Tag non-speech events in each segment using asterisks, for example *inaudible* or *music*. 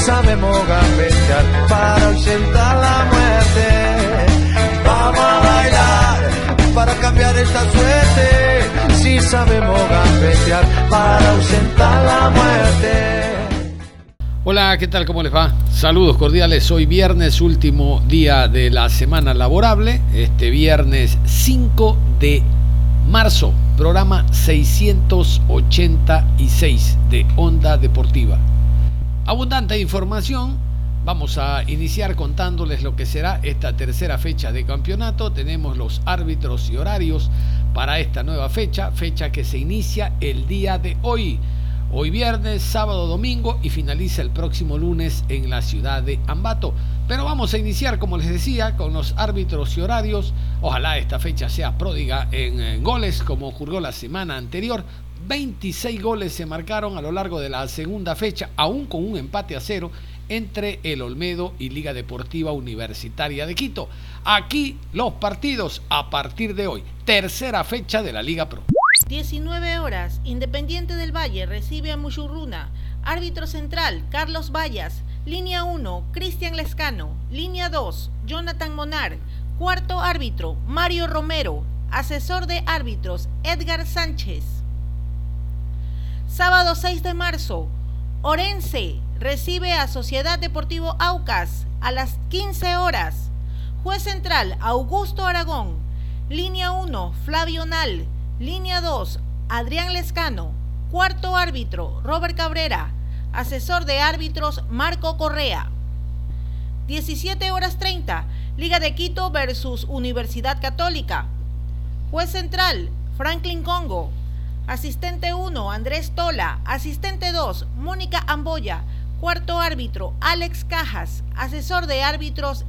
Sabemos gambetear para ausentar la muerte. Vamos a bailar para cambiar esta suerte. Si sabemos gambetear para ausentar la muerte. Hola, ¿qué tal? ¿Cómo les va? Saludos cordiales. Hoy viernes, último día de la semana laborable. Este viernes 5 de marzo, programa 686 de Onda Deportiva abundante información. Vamos a iniciar contándoles lo que será esta tercera fecha de campeonato. Tenemos los árbitros y horarios para esta nueva fecha, fecha que se inicia el día de hoy. Hoy viernes, sábado, domingo y finaliza el próximo lunes en la ciudad de Ambato. Pero vamos a iniciar, como les decía, con los árbitros y horarios. Ojalá esta fecha sea pródiga en goles como ocurrió la semana anterior. 26 goles se marcaron a lo largo de la segunda fecha, aún con un empate a cero entre el Olmedo y Liga Deportiva Universitaria de Quito. Aquí los partidos a partir de hoy, tercera fecha de la Liga Pro. 19 horas, Independiente del Valle recibe a Muchurruna. Árbitro central, Carlos Vallas. Línea 1, Cristian Lescano. Línea 2, Jonathan Monar. Cuarto árbitro, Mario Romero. Asesor de árbitros, Edgar Sánchez. Sábado 6 de marzo, Orense recibe a Sociedad Deportivo Aucas a las 15 horas. Juez central, Augusto Aragón. Línea 1, Flavio Nal. Línea 2, Adrián Lescano. Cuarto árbitro, Robert Cabrera. Asesor de árbitros, Marco Correa. 17 horas 30, Liga de Quito versus Universidad Católica. Juez central, Franklin Congo. Asistente 1, Andrés Tola. Asistente 2, Mónica Amboya. Cuarto árbitro, Alex Cajas. Asesor de árbitros,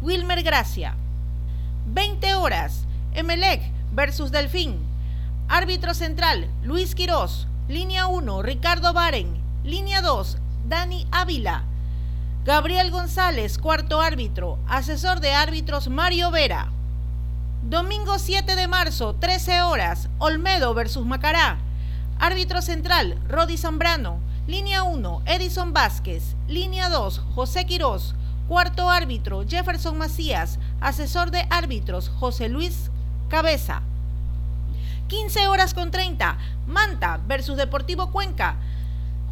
Wilmer Gracia. 20 horas, Emelec versus Delfín. Árbitro central, Luis Quirós. Línea 1, Ricardo Baren. Línea 2, Dani Ávila. Gabriel González, cuarto árbitro. Asesor de árbitros, Mario Vera. Domingo 7 de marzo, 13 horas, Olmedo versus Macará. Árbitro central, Rodi Zambrano. Línea 1, Edison Vázquez. Línea 2, José Quirós. Cuarto árbitro, Jefferson Macías. Asesor de árbitros, José Luis Cabeza. 15 horas con 30, Manta versus Deportivo Cuenca.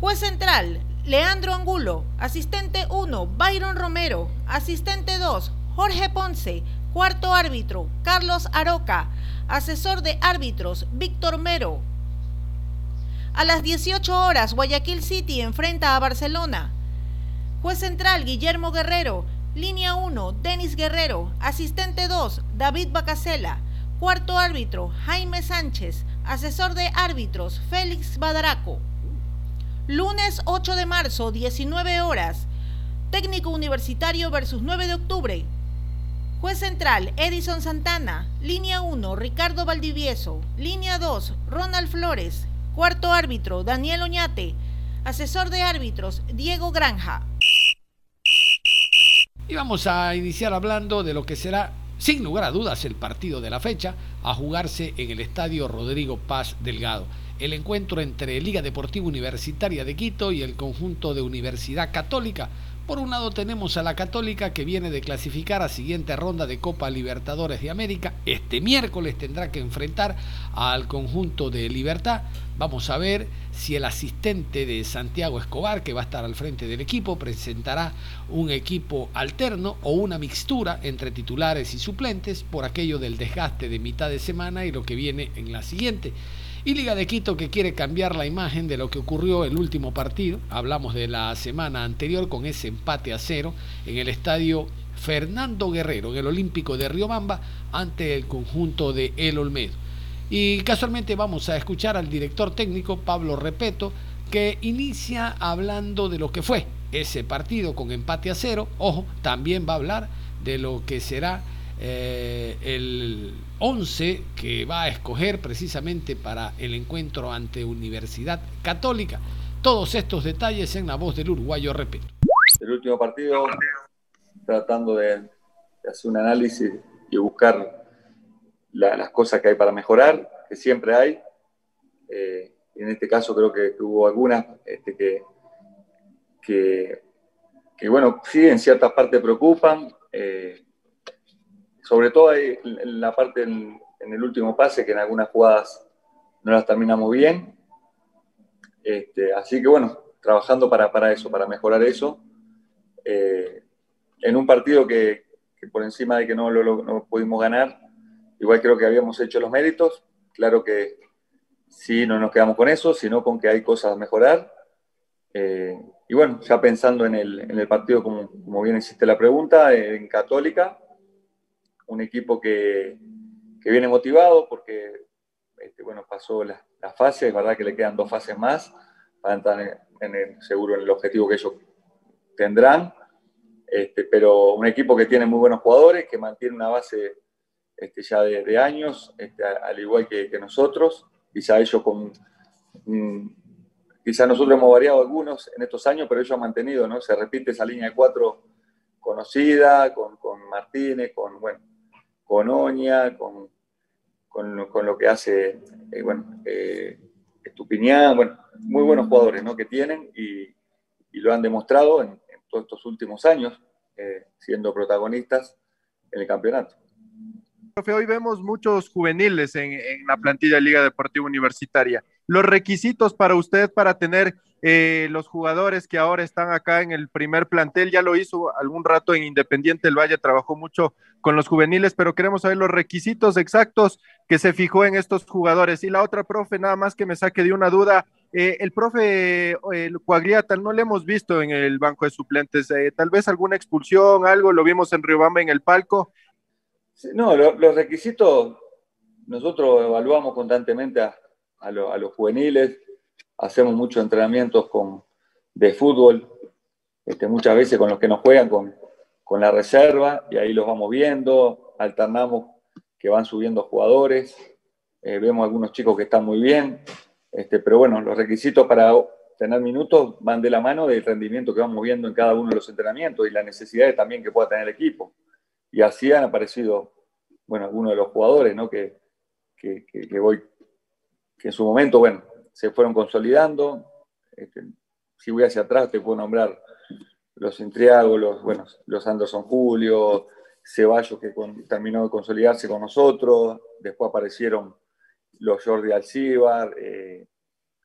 Juez central, Leandro Angulo. Asistente 1, Byron Romero. Asistente 2, Jorge Ponce. Cuarto árbitro, Carlos Aroca. Asesor de árbitros, Víctor Mero. A las 18 horas, Guayaquil City enfrenta a Barcelona. Juez central, Guillermo Guerrero. Línea 1, Denis Guerrero. Asistente 2, David Bacasela. Cuarto árbitro, Jaime Sánchez. Asesor de árbitros, Félix Badaraco. Lunes 8 de marzo, 19 horas. Técnico Universitario versus 9 de octubre. Juez central, Edison Santana. Línea 1, Ricardo Valdivieso. Línea 2, Ronald Flores. Cuarto árbitro, Daniel Oñate. Asesor de árbitros, Diego Granja. Y vamos a iniciar hablando de lo que será, sin lugar a dudas, el partido de la fecha, a jugarse en el estadio Rodrigo Paz Delgado. El encuentro entre Liga Deportiva Universitaria de Quito y el conjunto de Universidad Católica por un lado tenemos a la Católica que viene de clasificar a siguiente ronda de Copa Libertadores de América. Este miércoles tendrá que enfrentar al conjunto de Libertad. Vamos a ver si el asistente de Santiago Escobar, que va a estar al frente del equipo, presentará un equipo alterno o una mixtura entre titulares y suplentes por aquello del desgaste de mitad de semana y lo que viene en la siguiente. Y Liga de Quito que quiere cambiar la imagen de lo que ocurrió el último partido. Hablamos de la semana anterior con ese empate a cero en el estadio Fernando Guerrero, en el Olímpico de Riobamba, ante el conjunto de El Olmedo. Y casualmente vamos a escuchar al director técnico Pablo Repeto, que inicia hablando de lo que fue ese partido con empate a cero. Ojo, también va a hablar de lo que será eh, el 11 que va a escoger precisamente para el encuentro ante Universidad Católica. Todos estos detalles en la voz del uruguayo Repeto. El último partido, tratando de, hacer un análisis y buscar las cosas que hay para mejorar, que siempre hay. Eh, en este caso creo que, hubo algunas este, que, que, bueno, sí, en ciertas partes preocupan. Eh, sobre todo en la parte en, el último pase, que en algunas jugadas no las terminamos bien. Este, así que bueno, trabajando para, para eso, para mejorar eso. Eh, en un partido que, por encima de que no lo no pudimos ganar, igual creo que habíamos hecho los méritos. Claro que sí, no nos quedamos con eso, sino con que hay cosas a mejorar. Eh, y bueno, ya pensando en el, en el partido, como, como, bien hiciste la pregunta, en Católica, un equipo que, que viene motivado porque, este, bueno, pasó las la fases, es verdad que le quedan dos fases más para entrar en, seguro en el objetivo que ellos tendrán, este, pero un equipo que tiene muy buenos jugadores, que mantiene una base este, ya de, años, este, al igual que, nosotros, quizá ellos con... quizá nosotros hemos variado algunos en estos años, pero ellos han mantenido, ¿no? Se repite esa línea de cuatro conocida, con, con Martínez, con, bueno, con Oña, con, con, lo que hace, eh, bueno, eh, Estupiñán, bueno, muy buenos jugadores ¿no? que tienen y, y lo han demostrado en, todos estos últimos años, eh, siendo protagonistas en el campeonato. Profe, hoy vemos muchos juveniles en, en, la plantilla de Liga Deportiva Universitaria. Los requisitos para usted para tener eh, los jugadores que ahora están acá en el primer plantel, ya lo hizo algún rato en Independiente del Valle, trabajó mucho con los juveniles, pero queremos saber los requisitos exactos que se fijó en estos jugadores. Y la otra, profe, nada más que me saque de una duda, eh, el profe el Cuagliata no le hemos visto en el banco de suplentes, eh, tal vez alguna expulsión, algo, lo vimos en Riobamba en el palco. no, los requisitos nosotros evaluamos constantemente a los juveniles, hacemos muchos entrenamientos con, de fútbol, este, muchas veces con los que nos juegan con, con la reserva, y ahí los vamos viendo, alternamos que van subiendo jugadores, eh, vemos algunos chicos que están muy bien, este, pero bueno, los requisitos para tener minutos van de la mano del rendimiento que vamos viendo en cada uno de los entrenamientos y las necesidades también que pueda tener el equipo. Y así han aparecido, bueno, algunos de los jugadores, ¿no? Que, que, que voy, que en su momento, bueno, se fueron consolidando. Este, si voy hacia atrás, te puedo nombrar los Entriago, los, bueno, los Anderson Julio, Ceballos, que terminó de consolidarse con nosotros. Después aparecieron los Jordi Alcíbar. Eh,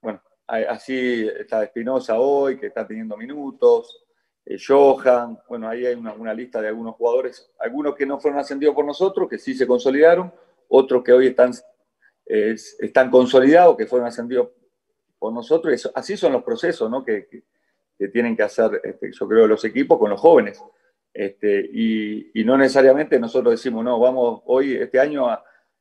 bueno, así está Espinosa hoy, que está teniendo minutos. Eh, Johan, bueno, ahí hay una, una, lista de algunos jugadores, algunos que no fueron ascendidos por nosotros, que sí se consolidaron, otros que hoy están están consolidados, que fueron ascendidos por nosotros. así son los procesos ¿no? que, que, tienen que hacer, este, yo creo, los equipos con los jóvenes. Este, y, no necesariamente nosotros decimos, no, vamos hoy, este año,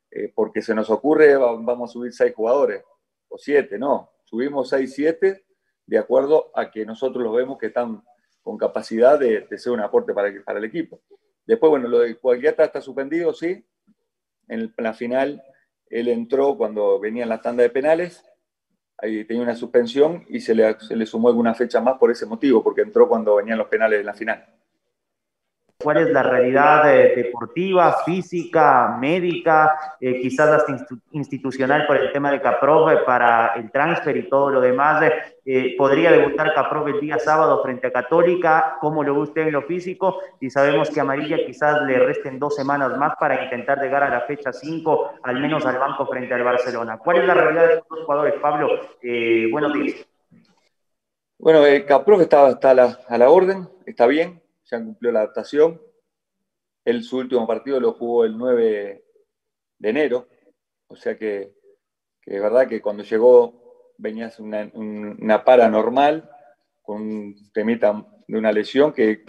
eh, porque se nos ocurre, vamos a subir seis jugadores o siete, no, subimos seis, siete, de acuerdo a que nosotros los vemos que están con capacidad de, de ser un aporte para el, para el equipo. Después, bueno, lo de Cualquiera está suspendido, sí, en la final él entró cuando venían las tandas de penales, ahí tenía una suspensión y se le, se le sumó alguna fecha más por ese motivo, porque entró cuando venían los penales de la final cuál es la realidad eh, deportiva, física, médica, eh, quizás hasta institucional por el tema de Caprov eh, para el transfer y todo lo demás. podría debutar Caprov el día sábado frente a Católica, ¿cómo lo ve usted en lo físico? Y sabemos que Amarilla quizás le resten dos semanas más para intentar llegar a la fecha 5, al menos al banco frente al Barcelona. ¿Cuál es la realidad de estos jugadores, Pablo? buenos días. Bueno, Caprov está, está a la orden, está bien, ya cumplió la adaptación. Él su último partido lo jugó el 9 de enero, o sea que, que es verdad que cuando llegó venías una, una para normal, con un temita de una lesión que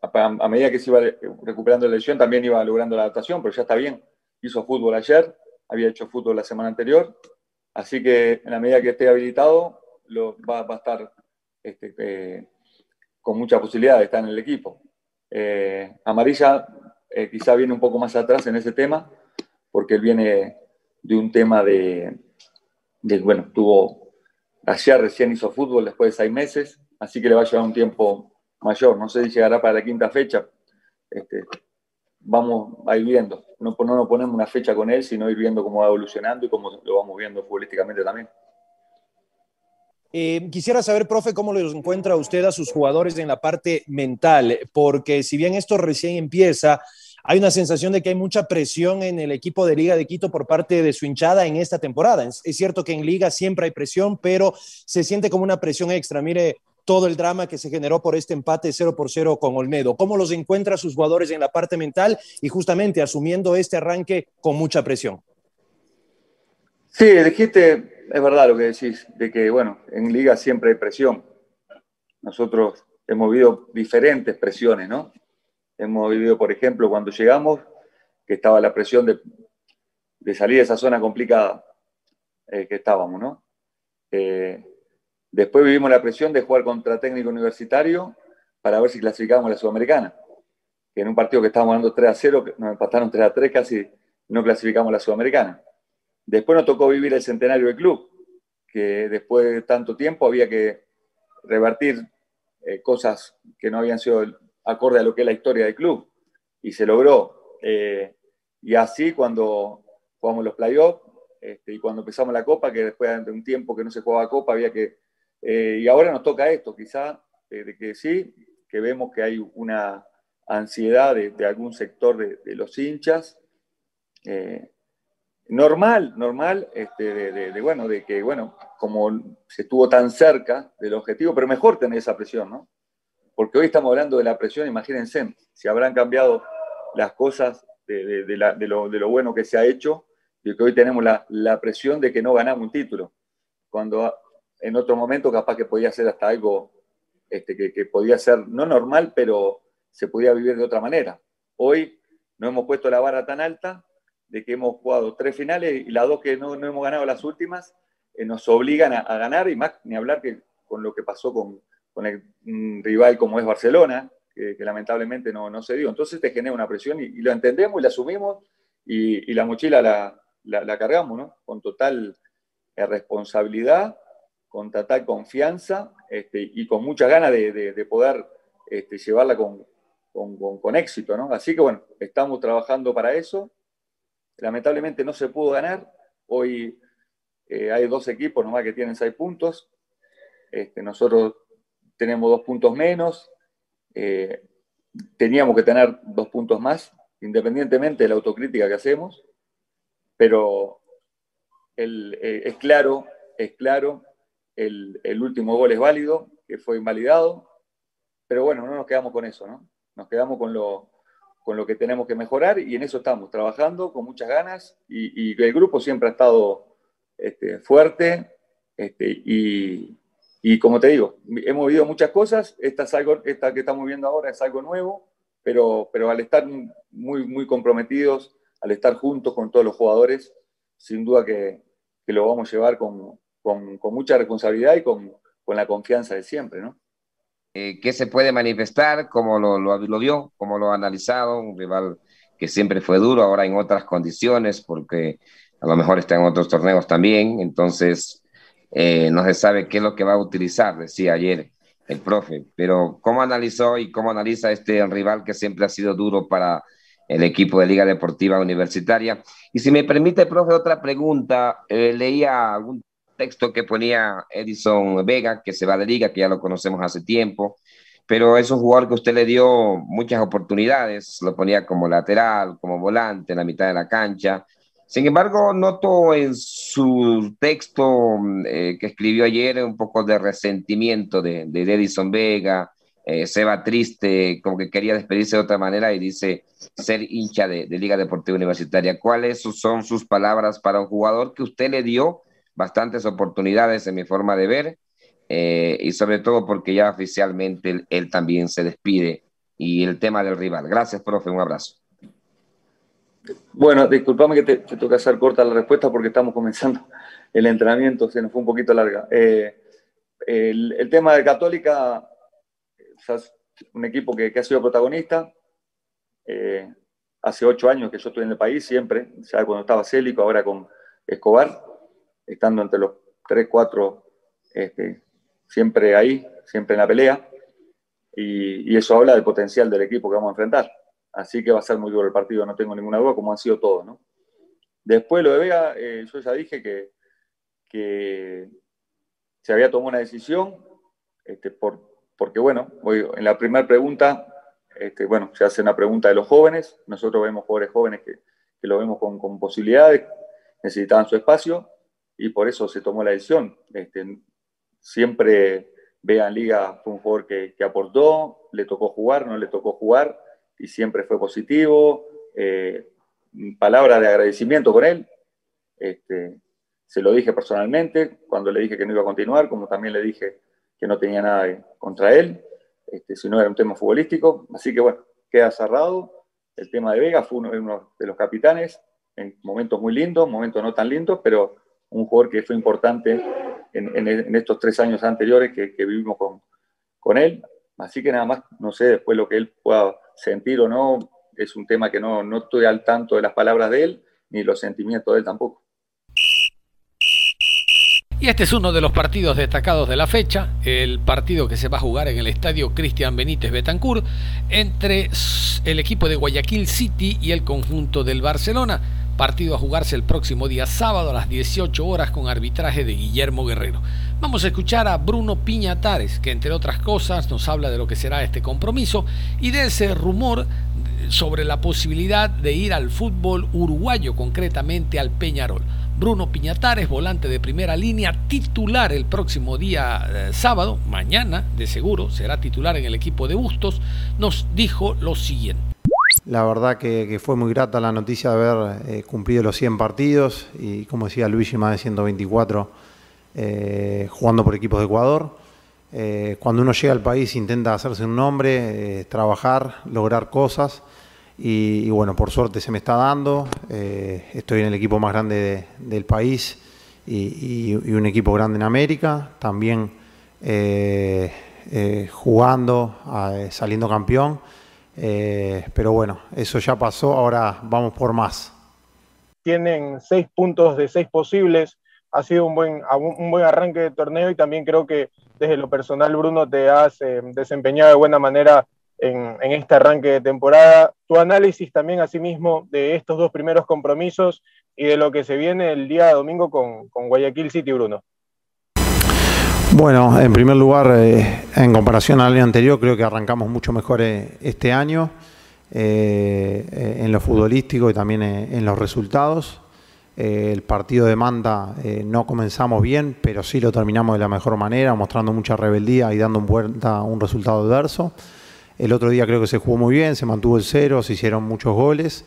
a, medida que se iba recuperando la lesión también iba logrando la adaptación, pero ya está bien. Hizo fútbol ayer, había hecho fútbol la semana anterior, así que en la medida que esté habilitado lo, va, a estar este, eh, con mucha posibilidad de estar en el equipo. Eh, Amarilla eh, quizá viene un poco más atrás en ese tema, porque él viene de un tema de, bueno, tuvo, ayer recién hizo fútbol después de seis meses, así que le va a llevar un tiempo mayor. No sé si llegará para la quinta fecha. Este, vamos a ir viendo. No, no nos ponemos una fecha con él, sino ir viendo cómo va evolucionando y cómo lo vamos viendo futbolísticamente también. Eh, quisiera saber, profe, cómo los encuentra usted a sus jugadores en la parte mental, porque si bien esto recién empieza, hay una sensación de que hay mucha presión en el equipo de Liga de Quito por parte de su hinchada en esta temporada. Es, cierto que en Liga siempre hay presión, pero se siente como una presión extra. Mire todo el drama que se generó por este empate 0 por 0 con Olmedo. ¿Cómo los encuentra sus jugadores en la parte mental y justamente asumiendo este arranque con mucha presión? Sí, dijiste, es verdad lo que decís, de que, bueno, en Liga siempre hay presión. Nosotros hemos vivido diferentes presiones, ¿no? Hemos vivido, por ejemplo, cuando llegamos, que estaba la presión de, salir de esa zona complicada eh, que estábamos, ¿no? Eh, después vivimos la presión de jugar contra técnico universitario para ver si clasificábamos a la Sudamericana. En un partido que estábamos ganando 3 a 0, nos empataron 3 a 3, casi no clasificamos a la Sudamericana. Después nos tocó vivir el centenario del club, que después de tanto tiempo había que revertir eh, cosas que no habían sido acorde a lo que es la historia del club. Y se logró. Eh, y así cuando jugamos los playoffs este, y cuando empezamos la Copa, que después de un tiempo que no se jugaba Copa, había que... Eh, y ahora nos toca esto, quizá, de que sí, que vemos que hay una ansiedad de, algún sector de, los hinchas. Normal, normal, este, de, bueno, de que, bueno, como se estuvo tan cerca del objetivo, pero mejor tener esa presión, ¿no? porque hoy estamos hablando de la presión, imagínense, si habrán cambiado las cosas de, lo, bueno que se ha hecho, y que hoy tenemos la, presión de que no ganamos un título, cuando en otro momento capaz que podía ser hasta algo este, que, podía ser no normal, pero se podía vivir de otra manera. Hoy no hemos puesto la vara tan alta de que hemos jugado tres finales y las dos que no, hemos ganado las últimas eh, nos obligan a, a, ganar y más ni hablar que con lo que pasó con, con un rival como es Barcelona, que, lamentablemente no, no, se dio. Entonces te genera una presión y, lo entendemos y la asumimos y, la mochila la, la, cargamos, ¿no? Con total eh, responsabilidad, con total confianza este, y con mucha ganas de, de, poder este, llevarla con, con, con, éxito, ¿no? Así que bueno, estamos trabajando para eso. Lamentablemente no se pudo ganar. Hoy eh, hay dos equipos nomás que tienen seis puntos. Este, nosotros tenemos dos puntos menos, eh, teníamos que tener dos puntos más, independientemente de la autocrítica que hacemos, pero eh, es claro, es claro, el, último gol es válido, que fue invalidado, pero bueno, no nos quedamos con eso, ¿no? Nos quedamos con lo, con lo que tenemos que mejorar y en eso estamos trabajando con muchas ganas y, el grupo siempre ha estado este, fuerte este, y, y como te digo, hemos vivido muchas cosas, esta, es algo, esta que estamos viendo ahora es algo nuevo, pero, pero al estar muy, muy comprometidos, al estar juntos con todos los jugadores, sin duda que, lo vamos a llevar con, con, con mucha responsabilidad y con, con, la confianza de siempre, ¿no? Eh, ¿Qué se puede manifestar? ¿Cómo lo, lo, vio? ¿Cómo lo ha analizado? Un rival que siempre fue duro, ahora en otras condiciones, porque a lo mejor está en otros torneos también, entonces eh, no se sabe qué es lo que va a utilizar, decía ayer el profe, pero ¿cómo analizó y cómo analiza este rival que siempre ha sido duro para el equipo de Liga Deportiva Universitaria? Y si me permite, profe, otra pregunta, eh, leía algún texto que ponía Edison Vega, que se va de liga, que ya lo conocemos hace tiempo, pero es un jugador que usted le dio muchas oportunidades, lo ponía como lateral, como volante en la mitad de la cancha, sin embargo, noto en su texto eh, que escribió ayer un poco de resentimiento de, de Edison Vega, eh, se va triste, como que quería despedirse de otra manera y dice ser hincha de, Liga Deportiva Universitaria. ¿Cuáles son sus palabras para un jugador que usted le dio bastantes oportunidades en mi forma de ver eh, y sobre todo porque ya oficialmente él, también se despide y el tema del rival. Gracias, profe, un abrazo. Bueno, disculpame que te, te que hacer corta la respuesta porque estamos comenzando el entrenamiento, se nos fue un poquito larga. Eh, el, tema de Católica, un equipo que, ha sido protagonista. Eh, hace ocho años que yo estoy en el país, siempre, ya cuando estaba Célico, ahora con Escobar, estando entre los tres, cuatro este, siempre ahí, siempre en la pelea, y, eso habla del potencial del equipo que vamos a enfrentar. Así que va a ser muy duro el partido, no tengo ninguna duda, como han sido todos. ¿no? Después lo de Vega, eh, yo ya dije que, se había tomado una decisión, este, por, porque bueno, en la primera pregunta, este, bueno, se hace una pregunta de los jóvenes, nosotros vemos jugadores jóvenes que, que lo vemos con, posibilidades, necesitaban su espacio, y por eso se tomó la decisión. Este, siempre Vean Liga fue un jugador que, aportó, le tocó jugar, no le tocó jugar, y siempre fue positivo. Eh, palabras de agradecimiento con él. Este, se lo dije personalmente cuando le dije que no iba a continuar, como también le dije que no tenía nada contra él, este, si no era un tema futbolístico. Así que bueno, queda cerrado. El tema de Vega fue uno, de los capitanes en momentos muy lindos, momentos no tan lindos, pero un jugador que fue importante en, estos tres años anteriores que, vivimos con, con, él. Así que nada más, no sé después lo que él pueda sentir o no, es un tema que no, no estoy al tanto de las palabras de él, ni los sentimientos de él tampoco. Y este es uno de los partidos destacados de la fecha, el partido que se va a jugar en el estadio Cristian Benítez Betancourt entre el equipo de Guayaquil City y el conjunto del Barcelona. Partido a jugarse el próximo día sábado a las 18 horas con arbitraje de Guillermo Guerrero. Vamos a escuchar a Bruno Piñatares, que entre otras cosas nos habla de lo que será este compromiso y de ese rumor sobre la posibilidad de ir al fútbol uruguayo, concretamente al Peñarol. Bruno Piñatares, volante de primera línea, titular el próximo día eh, sábado, mañana de seguro, será titular en el equipo de Bustos, nos dijo lo siguiente. La verdad que, fue muy grata la noticia de haber eh, cumplido los 100 partidos y, como decía Luigi, más de 124 eh, jugando por equipos de Ecuador. Eh, cuando uno llega al país intenta hacerse un nombre, trabajar, lograr cosas y, bueno, por suerte se me está dando. estoy en el equipo más grande del país y, y, un equipo grande en América, también jugando, saliendo campeón. Eh, pero bueno, eso ya pasó, ahora vamos por más. Tienen seis puntos de seis posibles, ha sido un buen, un buen arranque de torneo y también creo que desde lo personal, Bruno, te has eh, desempeñado de buena manera en, este arranque de temporada. Tu análisis también, asimismo, de estos dos primeros compromisos y de lo que se viene el día domingo con, con Guayaquil City, Bruno. Bueno, en primer lugar, eh, en comparación al año anterior, creo que arrancamos mucho mejor eh, este año eh, en lo futbolístico y también en los resultados. el partido de Manda no comenzamos bien, pero sí lo terminamos de la mejor manera, mostrando mucha rebeldía y dando un resultado adverso. El otro día creo que se jugó muy bien, se mantuvo el cero, se hicieron muchos goles.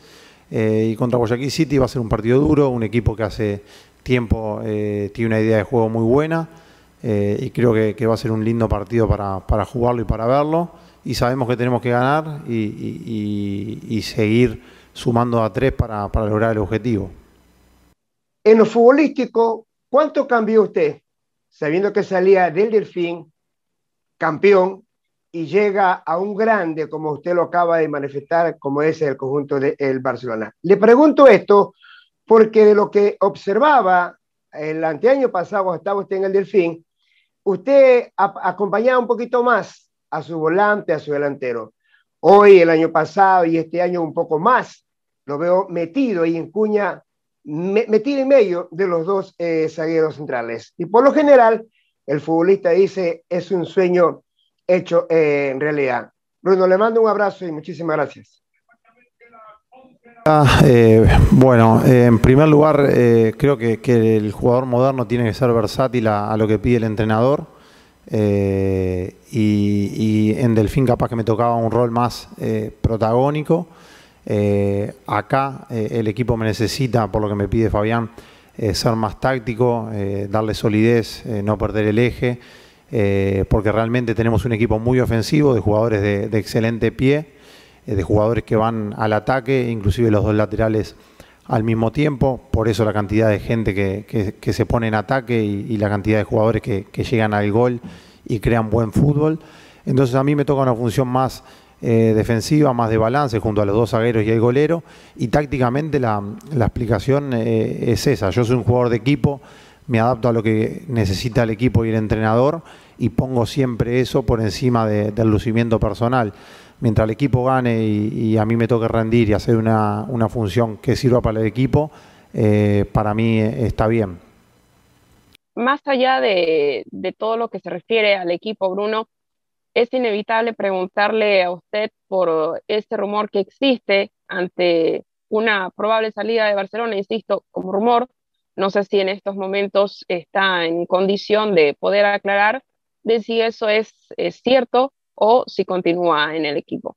y contra Guayaquil City va a ser un partido duro, un equipo que hace tiempo tiene una idea de juego muy buena. Eh, y creo que, va a ser un lindo partido para, jugarlo y para verlo. Y sabemos que tenemos que ganar y, seguir sumando a tres para, lograr el objetivo. En lo futbolístico, ¿cuánto cambió usted? Sabiendo que salía del Delfín, campeón, y llega a un grande, como usted lo acaba de manifestar, como es el conjunto del Barcelona. Le pregunto esto porque de lo que observaba el anteaño pasado, estaba usted en el Delfín, usted acompañaba un poquito más a su volante, a su delantero. Hoy, el año pasado y este año un poco más, lo veo metido y en cuña, metido en medio de los dos eh, zagueros centrales. Y por lo general, el futbolista dice, es un sueño hecho eh, en realidad. Bruno, le mando un abrazo y muchísimas gracias. Ah, eh, bueno, eh, en primer lugar, eh, creo que, el jugador moderno tiene que ser versátil a, lo que pide el entrenador. Y, en Delfín capaz que me tocaba un rol más protagónico. acá el equipo me necesita, por lo que me pide Fabián, ser más táctico, darle solidez, no perder el eje, porque realmente tenemos un equipo muy ofensivo, de jugadores de, excelente pie, de jugadores que van al ataque, inclusive los dos laterales al mismo tiempo, por eso la cantidad de gente que, se pone en ataque y, la cantidad de jugadores que, llegan al gol y crean buen fútbol. Entonces a mí me toca una función más eh, defensiva, más de balance junto a los dos zagueros y el golero. Y tácticamente la, explicación eh, es esa. Yo soy un jugador de equipo, me adapto a lo que necesita el equipo y el entrenador y pongo siempre eso por encima del lucimiento personal. Mientras el equipo gane y, a mí me toque rendir y hacer una, función que sirva para el equipo, eh, para mí está bien. Más allá de, todo lo que se refiere al equipo, Bruno, es inevitable preguntarle a usted por este rumor que existe ante una probable salida de Barcelona, insisto, como rumor. No sé si en estos momentos está en condición de poder aclarar de si eso es, cierto o si continúa en el equipo.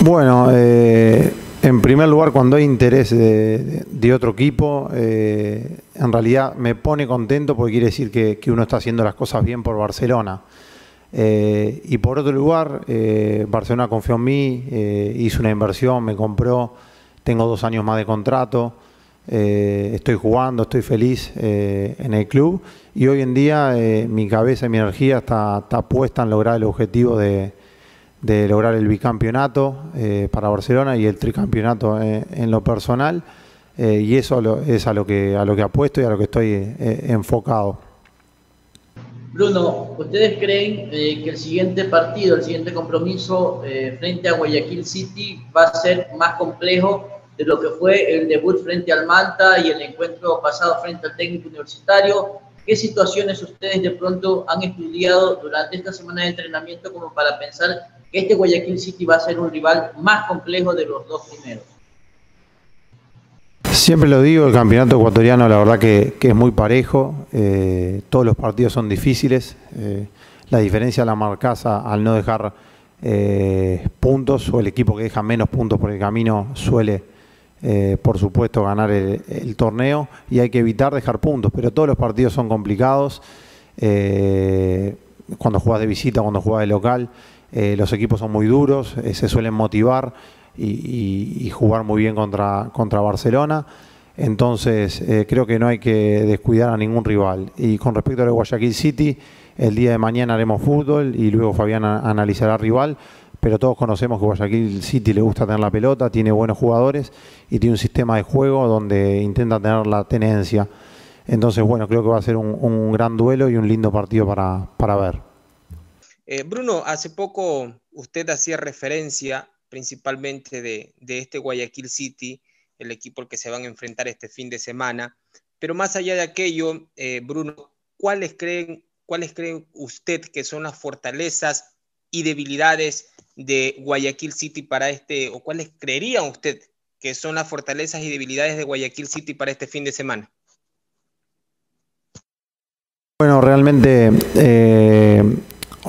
Bueno, eh, en primer lugar, cuando hay interés de, otro equipo, eh, en realidad me pone contento porque quiere decir que, uno está haciendo las cosas bien por Barcelona. Eh, y por otro lugar, Barcelona confió en mí, hizo una inversión, me compró, tengo dos años más de contrato, estoy jugando, estoy feliz en el club y hoy en día mi cabeza y mi energía está, puesta en lograr el objetivo de, lograr el bicampeonato para Barcelona y el tricampeonato en lo personal y eso es a lo, que, a lo que apuesto y a lo que estoy enfocado. Bruno, ¿ustedes creen eh, que el siguiente partido, el siguiente compromiso eh, frente a Guayaquil City va a ser más complejo de lo que fue el debut frente al Malta y el encuentro pasado frente al técnico universitario? ¿Qué situaciones ustedes de pronto han estudiado durante esta semana de entrenamiento como para pensar que este Guayaquil City va a ser un rival más complejo de los dos primeros? Siempre lo digo, el campeonato ecuatoriano la verdad que, es muy parejo, eh, todos los partidos son difíciles, eh, la diferencia la marcasa al no dejar eh, puntos o el equipo que deja menos puntos por el camino suele, por supuesto, ganar el, torneo y hay que evitar dejar puntos, pero todos los partidos son complicados, cuando juegas de visita, cuando juegas de local, los equipos son muy duros, se suelen motivar y, jugar muy bien contra, contra Barcelona. Entonces, eh, creo que no hay que descuidar a ningún rival. Y con respecto al Guayaquil City, el día de mañana haremos fútbol y luego Fabián analizará rival. Pero todos conocemos que Guayaquil City le gusta tener la pelota, tiene buenos jugadores y tiene un sistema de juego donde intenta tener la tenencia. Entonces, bueno, creo que va a ser un, gran duelo y un lindo partido para, para ver. Eh, Bruno, hace poco usted hacía referencia principalmente de, este Guayaquil City, el equipo al que se van a enfrentar este fin de semana. Pero más allá de aquello, eh, Bruno, ¿cuáles creen, ¿cuáles creen usted que son las fortalezas y debilidades de Guayaquil City para este, o cuáles creería usted que son las fortalezas y debilidades de Guayaquil City para este fin de semana? Bueno, realmente eh,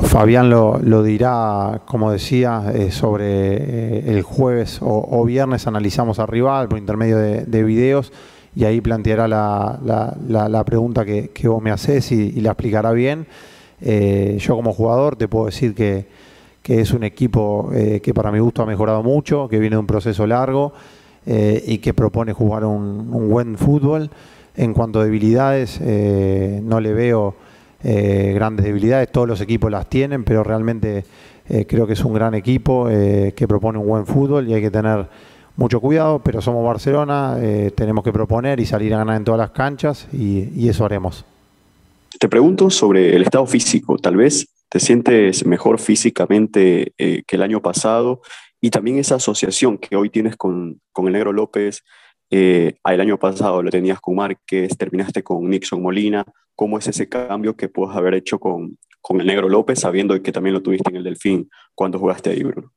Fabián lo, dirá, como decía, eh, sobre eh, el jueves o, viernes analizamos a rival por intermedio de, videos y ahí planteará la, pregunta que, vos me haces y, la explicará bien. Yo como jugador te puedo decir que, es un equipo que para mi gusto ha mejorado mucho, que viene de un proceso largo y que propone jugar un, buen fútbol. En cuanto a debilidades, no le veo eh, grandes debilidades, todos los equipos las tienen, pero realmente eh, creo que es un gran equipo eh, que propone un buen fútbol y hay que tener mucho cuidado, pero somos Barcelona, tenemos que proponer y salir a ganar en todas las canchas y, eso haremos. Te pregunto sobre el estado físico, tal vez te sientes mejor físicamente que el año pasado y también esa asociación que hoy tienes con, con el Negro López, el año pasado lo tenías con Márquez, terminaste con Nixon Molina, cómo es ese cambio que puedes haber hecho con, con el Negro López, sabiendo que también lo tuviste en el Delfín cuando jugaste ahí, Bruno.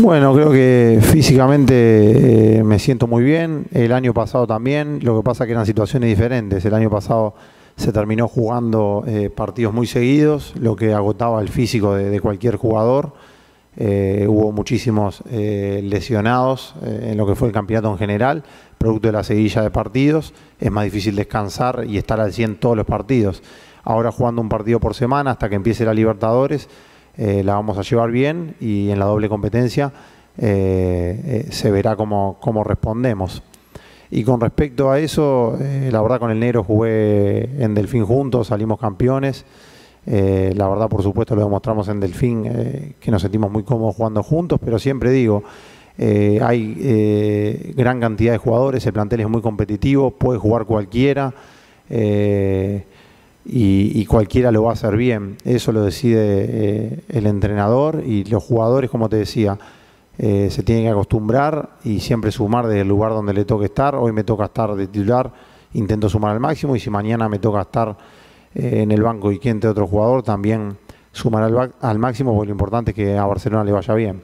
Bueno, creo que físicamente eh, me siento muy bien. El año pasado también. Lo que pasa es que eran situaciones diferentes. El año pasado se terminó jugando eh, partidos muy seguidos, lo que agotaba el físico de, cualquier jugador. hubo muchísimos lesionados en lo que fue el campeonato en general, producto de la seguilla de partidos. Es más difícil descansar y estar al 100 todos los partidos. Ahora jugando un partido por semana hasta que empiece la Libertadores, la vamos a llevar bien y en la doble competencia se verá cómo, cómo respondemos. Y con respecto a eso, eh, la verdad con el negro jugué en Delfín juntos, salimos campeones. Eh, la verdad, por supuesto, lo demostramos en Delfín, eh, que nos sentimos muy cómodos jugando juntos, pero siempre digo, hay gran cantidad de jugadores, el plantel es muy competitivo, puede jugar cualquiera y, cualquiera lo va a hacer bien. Eso lo decide el entrenador y los jugadores, como te decía, eh, se tiene que acostumbrar y siempre sumar desde el lugar donde le toque estar. Hoy me toca estar de titular, intento sumar al máximo y si mañana me toca estar eh, en el banco y quien otro jugador, también sumar al, máximo porque lo importante es que a Barcelona le vaya bien.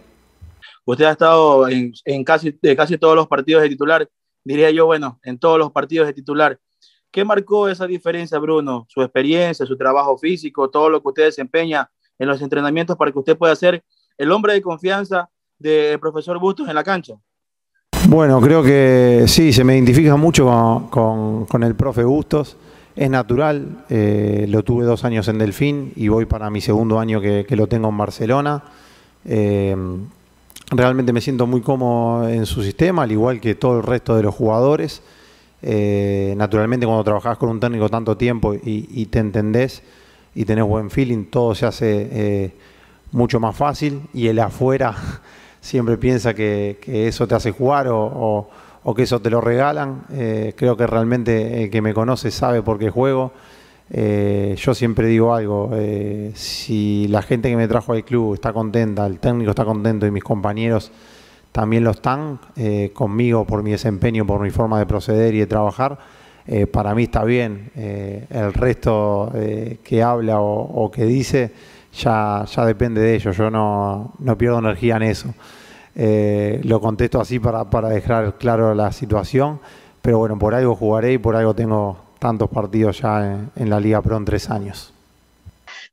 Usted ha estado en, casi, casi todos los partidos de titular, diría yo, bueno, en todos los partidos de titular. ¿Qué marcó esa diferencia, Bruno? Su experiencia, su trabajo físico, todo lo que usted desempeña en los entrenamientos para que usted pueda ser el hombre de confianza del profesor Bustos en la cancha? Bueno, creo que sí, se me identifica mucho con, el profe Bustos. Es natural, eh, lo tuve dos años en Delfín y voy para mi segundo año que, lo tengo en Barcelona. Eh, realmente me siento muy cómodo en su sistema, al igual que todo el resto de los jugadores. Eh, naturalmente cuando trabajas con un técnico tanto tiempo y, te entendés y tenés buen feeling, todo se hace mucho más fácil y el afuera *laughs* siempre piensa que, eso te hace jugar o, que eso te lo regalan. Eh, creo que realmente el que me conoce sabe por qué juego. Eh, yo siempre digo algo, eh, si la gente que me trajo al club está contenta, el técnico está contento y mis compañeros también lo están, conmigo por mi desempeño, por mi forma de proceder y de trabajar, para mí está bien. el resto que habla o que dice ya, ya depende de ellos, yo no, pierdo energía en eso. Eh, lo contesto así para, dejar claro la situación, pero bueno, por algo jugaré y por algo tengo tantos partidos ya en, la Liga Pro en tres años.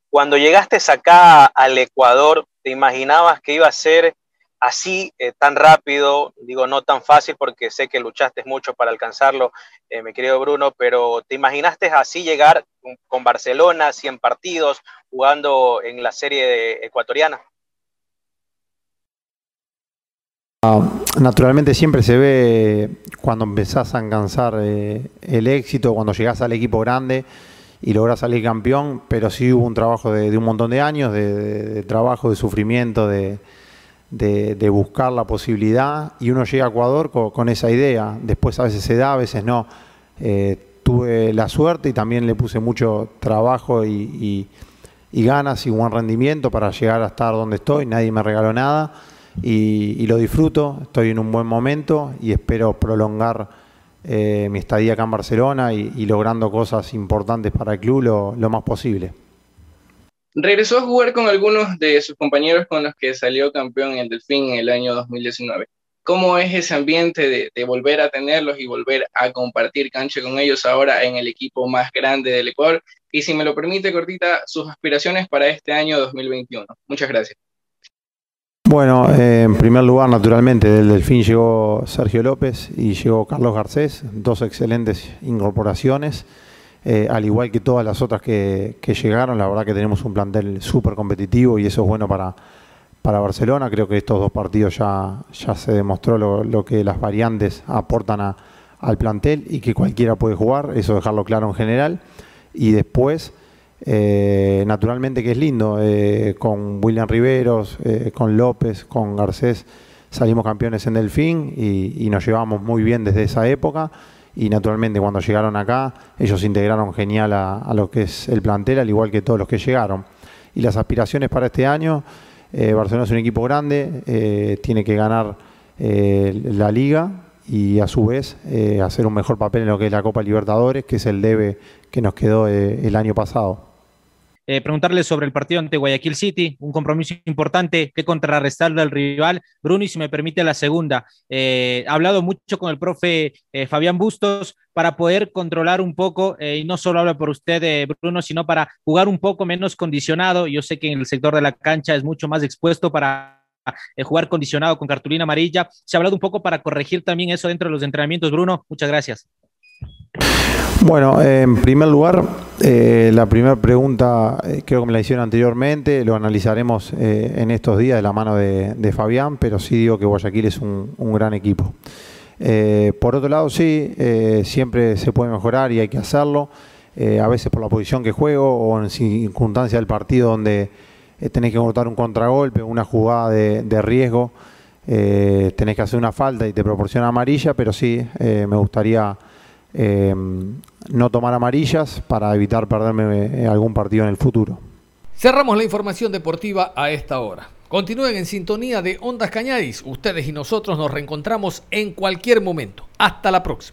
Cuando llegaste acá al Ecuador, ¿te imaginabas que iba a ser así, eh, tan rápido, digo, no tan fácil porque sé que luchaste mucho para alcanzarlo, eh, mi querido Bruno, pero ¿te imaginaste así llegar con Barcelona, 100 partidos, jugando en la serie ecuatoriana? Ah, naturalmente siempre se ve cuando empezás a alcanzar eh, el éxito, cuando llegás al equipo grande y lográs salir campeón, pero sí hubo un trabajo de, un montón de años, de trabajo, de sufrimiento, de, buscar la posibilidad y uno llega a Ecuador con, esa idea. Después a veces se da, a veces no. Eh, tuve la suerte y también le puse mucho trabajo y, ganas y buen rendimiento para llegar a estar donde estoy. Nadie me regaló nada y, lo disfruto. Estoy en un buen momento y espero prolongar eh, mi estadía acá en Barcelona y, logrando cosas importantes para el club lo más posible. Regresó a jugar con algunos de sus compañeros con los que salió campeón en Delfín en el año 2019. ¿Cómo es ese ambiente de, volver a tenerlos y volver a compartir cancha con ellos ahora en el equipo más grande del Ecuador? Y si me lo permite, Cortita, sus aspiraciones para este año 2021. Muchas gracias. Bueno, eh, en primer lugar, naturalmente, del Delfín llegó Sergio López y llegó Carlos Garcés, dos excelentes incorporaciones. Eh, al igual que todas las otras que, llegaron, la verdad que tenemos un plantel súper competitivo y eso es bueno para, para Barcelona. Creo que estos dos partidos ya, ya se demostró lo, que las variantes aportan al plantel y que cualquiera puede jugar, eso dejarlo claro en general. Y después, eh, naturalmente que es lindo, eh, con William Riveros, con López, con Garcés, salimos campeones en Delfín y nos llevamos muy bien desde esa época y naturalmente cuando llegaron acá ellos integraron genial a, lo que es el plantel, al igual que todos los que llegaron. Y las aspiraciones para este año, eh, Barcelona es un equipo grande, eh, tiene que ganar eh, la liga y a su vez hacer un mejor papel en lo que es la Copa Libertadores, que es el debe que nos quedó el año pasado. Eh, preguntarle sobre el partido ante Guayaquil City, un compromiso importante que contrarrestarle al rival. Bruno, si me permite la segunda, eh, ha hablado mucho con el profe eh, Fabián Bustos para poder controlar un poco, y no solo habla por usted, Bruno, sino para jugar un poco menos condicionado. Yo sé que en el sector de la cancha es mucho más expuesto para eh, jugar condicionado con cartulina amarilla. Se ha hablado un poco para corregir también eso dentro de los entrenamientos. Bruno, muchas gracias. Bueno, en primer lugar, eh, la primera pregunta eh, creo que me la hicieron anteriormente, lo analizaremos eh, en estos días de la mano de, Fabián, pero sí digo que Guayaquil es un, gran equipo. por otro lado, sí, siempre se puede mejorar y hay que hacerlo, a veces por la posición que juego o en circunstancias del partido donde tenés que cortar un contragolpe, una jugada de, de riesgo, tenés que hacer una falta y te proporciona amarilla, pero sí, me gustaría eh, no tomar amarillas para evitar perderme eh, algún partido en el futuro. Cerramos la información deportiva a esta hora. Continúen en sintonía de Ondas Cañadis. Ustedes y nosotros nos reencontramos en cualquier momento. Hasta la próxima.